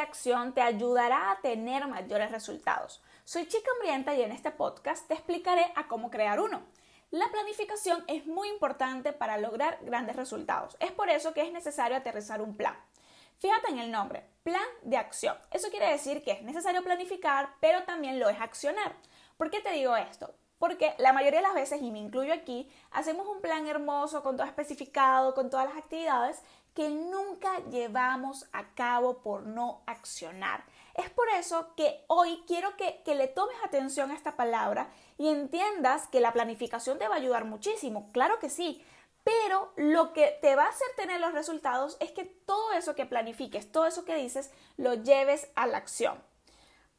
Acción te ayudará a tener mayores resultados. Soy Chica Hambrienta y en este podcast te explicaré a cómo crear uno. La planificación es muy importante para lograr grandes resultados. Es por eso que es necesario aterrizar un plan. Fíjate en el nombre, plan de acción. Eso quiere decir que es necesario planificar, pero también lo es accionar. ¿Por qué te digo esto? Porque la mayoría de las veces, y me incluyo aquí, hacemos un plan hermoso, con todo especificado, con todas las actividades, que nunca llevamos a cabo por no accionar. Es por eso que hoy quiero que, le tomes atención a esta palabra y entiendas que la planificación te va a ayudar muchísimo. Claro que sí, pero lo que te va a hacer tener los resultados es que todo eso que planifiques, todo eso que dices, lo lleves a la acción.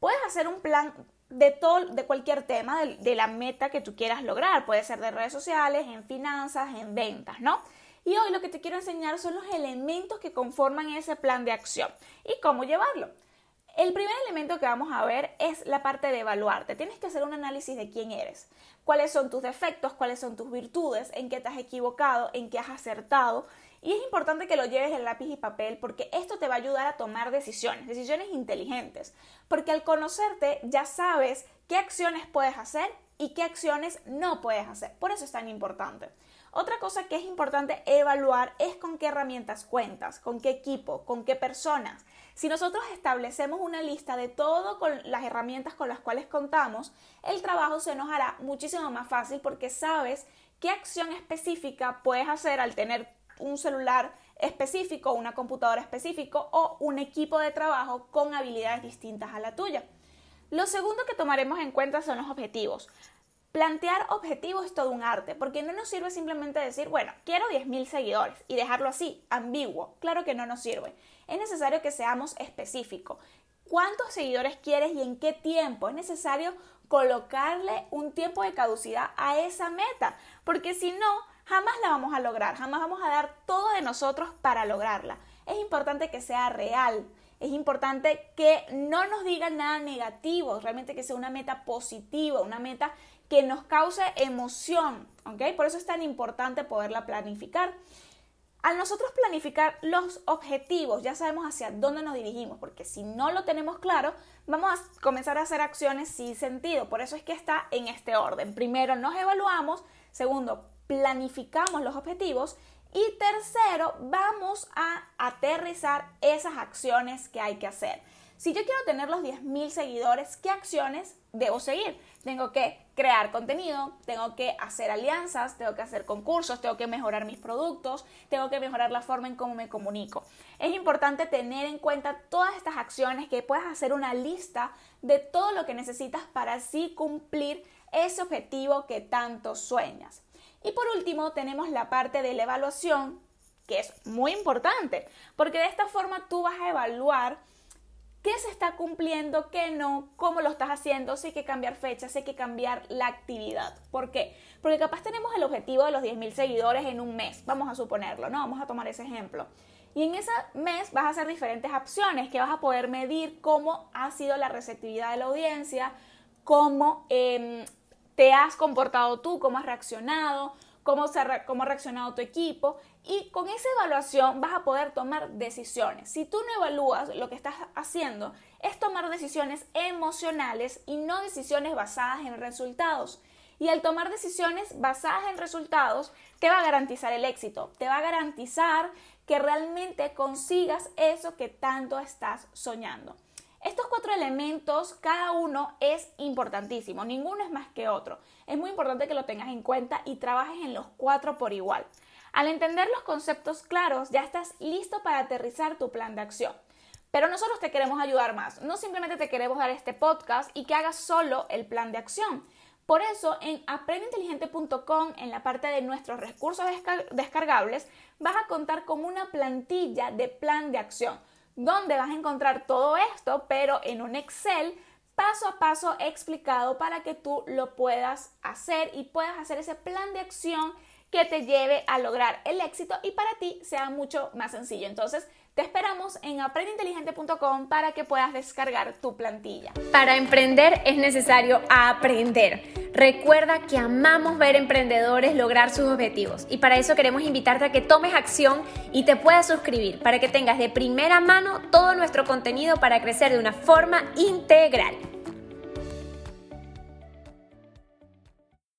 Puedes hacer un plan de, todo, de cualquier tema, de la meta que tú quieras lograr. Puede ser de redes sociales, en finanzas, en ventas, ¿no? Y hoy lo que te quiero enseñar son los elementos que conforman ese plan de acción y cómo llevarlo. El primer elemento que vamos a ver es la parte de evaluarte. Tienes que hacer un análisis de quién eres, cuáles son tus defectos, cuáles son tus virtudes, en qué te has equivocado, en qué has acertado. Y es importante que lo lleves en lápiz y papel porque esto te va a ayudar a tomar decisiones, decisiones inteligentes. Porque al conocerte ya sabes qué acciones puedes hacer y qué acciones no puedes hacer. Por eso es tan importante. Otra cosa que es importante evaluar es con qué herramientas cuentas, con qué equipo, con qué personas. Si nosotros establecemos una lista de todo con las herramientas con las cuales contamos, el trabajo se nos hará muchísimo más fácil porque sabes qué acción específica puedes hacer al tener un celular específico, una computadora específico o un equipo de trabajo con habilidades distintas a la tuya. Lo segundo que tomaremos en cuenta son los objetivos. Plantear objetivos es todo un arte, porque no nos sirve simplemente decir, bueno, quiero 10.000 seguidores y dejarlo así, ambiguo. Claro que no nos sirve. Es necesario que seamos específicos. ¿Cuántos seguidores quieres y en qué tiempo? Es necesario colocarle un tiempo de caducidad a esa meta, porque si no, jamás la vamos a lograr, jamás vamos a dar todo de nosotros para lograrla. Es importante que sea real, es importante que no nos diga nada negativo, realmente que sea una meta positiva, una meta que nos cause emoción, ¿ok? Por eso es tan importante poderla planificar. Al nosotros planificar los objetivos, ya sabemos hacia dónde nos dirigimos, porque si no lo tenemos claro, vamos a comenzar a hacer acciones sin sentido. Por eso es que está en este orden. Primero nos evaluamos, segundo planificamos los objetivos y tercero vamos a aterrizar esas acciones que hay que hacer. Si yo quiero tener los 10.000 seguidores, ¿qué acciones debo seguir? Tengo que crear contenido, tengo que hacer alianzas, tengo que hacer concursos, tengo que mejorar mis productos, tengo que mejorar la forma en cómo me comunico. Es importante tener en cuenta todas estas acciones que puedas hacer una lista de todo lo que necesitas para así cumplir ese objetivo que tanto sueñas. Y por último tenemos la parte de la evaluación, que es muy importante, porque de esta forma tú vas a evaluar qué se está cumpliendo, qué no, cómo lo estás haciendo, si hay que cambiar fechas, si hay que cambiar la actividad. ¿Por qué? Porque capaz tenemos el objetivo de los 10.000 seguidores en un mes, vamos a suponerlo, ¿no? Vamos a tomar ese ejemplo. Y en ese mes vas a hacer diferentes opciones que vas a poder medir cómo ha sido la receptividad de la audiencia, cómo em, te has comportado tú, cómo has reaccionado, cómo, cómo ha reaccionado tu equipo y con esa evaluación vas a poder tomar decisiones. Si tú no evalúas, lo que estás haciendo es tomar decisiones emocionales y no decisiones basadas en resultados. Y al tomar decisiones basadas en resultados, te va a garantizar el éxito, te va a garantizar que realmente consigas eso que tanto estás soñando. Estos cuatro elementos, cada uno es importantísimo, ninguno es más que otro. Es muy importante que lo tengas en cuenta y trabajes en los cuatro por igual. Al entender los conceptos claros, ya estás listo para aterrizar tu plan de acción. Pero nosotros te queremos ayudar más. No simplemente te queremos dar este podcast y que hagas solo el plan de acción. Por eso, en aprendeinteligente.com, en la parte de nuestros recursos descargables, vas a contar con una plantilla de plan de acción donde vas a encontrar todo esto, pero en un Excel paso a paso explicado para que tú lo puedas hacer y puedas hacer ese plan de acción que te lleve a lograr el éxito y para ti sea mucho más sencillo. Entonces, te esperamos en aprendeinteligente.com para que puedas descargar tu plantilla. Para emprender es necesario aprender. Recuerda que amamos ver emprendedores lograr sus objetivos y para eso queremos invitarte a que tomes acción y te puedas suscribir para que tengas de primera mano todo nuestro contenido para crecer de una forma integral.